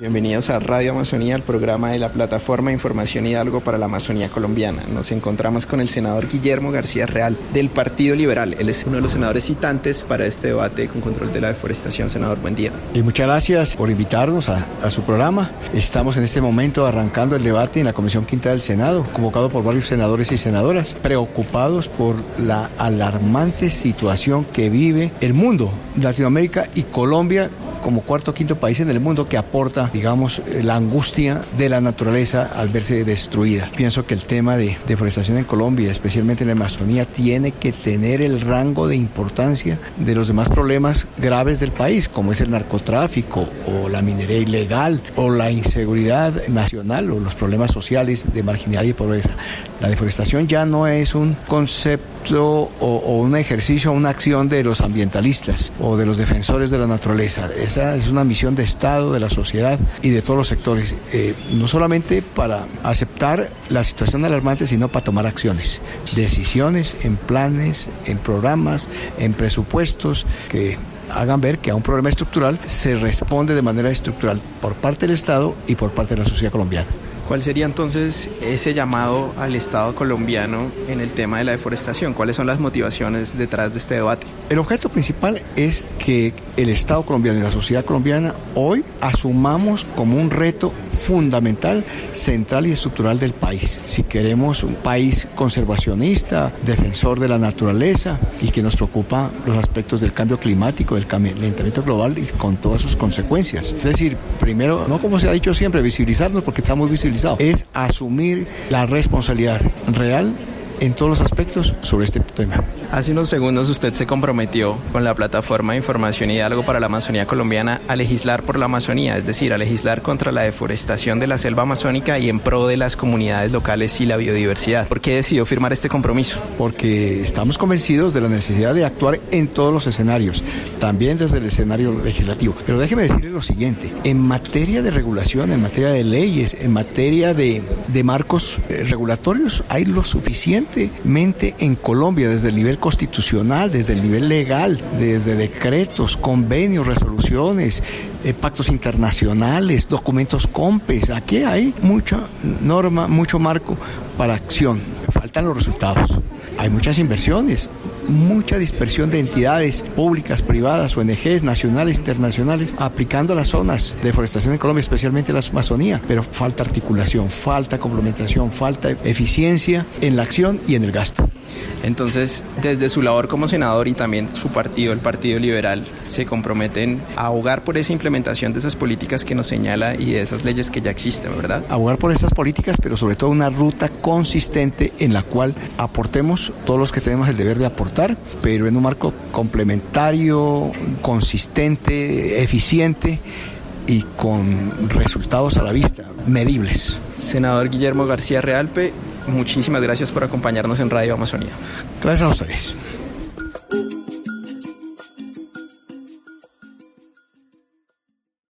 Bienvenidos a Radio Amazonía, el programa de la plataforma Información Hidalgo para la Amazonía colombiana. Nos encontramos con el senador Guillermo García Real del Partido Liberal. Él es uno de los senadores citantes para este debate con control de la deforestación. Senador, buen día. Y muchas gracias por invitarnos a, a su programa. Estamos en este momento arrancando el debate en la Comisión Quinta del Senado, convocado por varios senadores y senadoras, preocupados por la alarmante situación que vive el mundo, Latinoamérica y Colombia como cuarto o quinto país en el mundo que aporta, digamos, la angustia de la naturaleza al verse destruida. Pienso que el tema de deforestación en Colombia, especialmente en la Amazonía, tiene que tener el rango de importancia de los demás problemas graves del país, como es el narcotráfico o la minería ilegal o la inseguridad nacional o los problemas sociales de marginalidad y pobreza. La deforestación ya no es un concepto o, o un ejercicio, una acción de los ambientalistas o de los defensores de la naturaleza esa es una misión de Estado, de la sociedad y de todos los sectores, eh, no solamente para aceptar la situación alarmante, sino para tomar acciones, decisiones en planes, en programas, en presupuestos que hagan ver que a un problema estructural se responde de manera estructural por parte del Estado y por parte de la sociedad colombiana. ¿Cuál sería entonces ese llamado al Estado colombiano en el tema de la deforestación? ¿Cuáles son las motivaciones detrás de este debate? El objeto principal es que el Estado colombiano y la sociedad colombiana hoy asumamos como un reto fundamental, central y estructural del país. Si queremos un país conservacionista, defensor de la naturaleza y que nos preocupa los aspectos del cambio climático, del calentamiento global y con todas sus consecuencias. Es decir, primero, no como se ha dicho siempre, visibilizarnos porque estamos visibilizados es asumir la responsabilidad real en todos los aspectos sobre este tema. Hace unos segundos usted se comprometió con la plataforma de información Hidalgo para la Amazonía colombiana a legislar por la Amazonía, es decir, a legislar contra la deforestación de la selva amazónica y en pro de las comunidades locales y la biodiversidad. ¿Por qué decidió firmar este compromiso? Porque estamos convencidos de la necesidad de actuar en todos los escenarios, también desde el escenario legislativo. Pero déjeme decirle lo siguiente, en materia de regulación, en materia de leyes, en materia de, de marcos eh, regulatorios, hay lo suficientemente en Colombia desde el nivel constitucional, desde el nivel legal, desde decretos, convenios, resoluciones, eh, pactos internacionales, documentos COMPES. Aquí hay mucha norma, mucho marco para acción. Faltan los resultados. Hay muchas inversiones, mucha dispersión de entidades públicas, privadas, ONGs, nacionales, internacionales, aplicando las zonas de deforestación en Colombia, especialmente la Amazonía, pero falta articulación, falta complementación, falta eficiencia en la acción y en el gasto. Entonces, desde su labor como senador y también su partido, el Partido Liberal, se comprometen a abogar por esa implementación de esas políticas que nos señala y de esas leyes que ya existen, ¿verdad? Abogar por esas políticas, pero sobre todo una ruta consistente en la cual aportemos todos los que tenemos el deber de aportar, pero en un marco complementario, consistente, eficiente y con resultados a la vista, medibles. Senador Guillermo García Realpe, muchísimas gracias por acompañarnos en Radio Amazonía. Gracias a ustedes.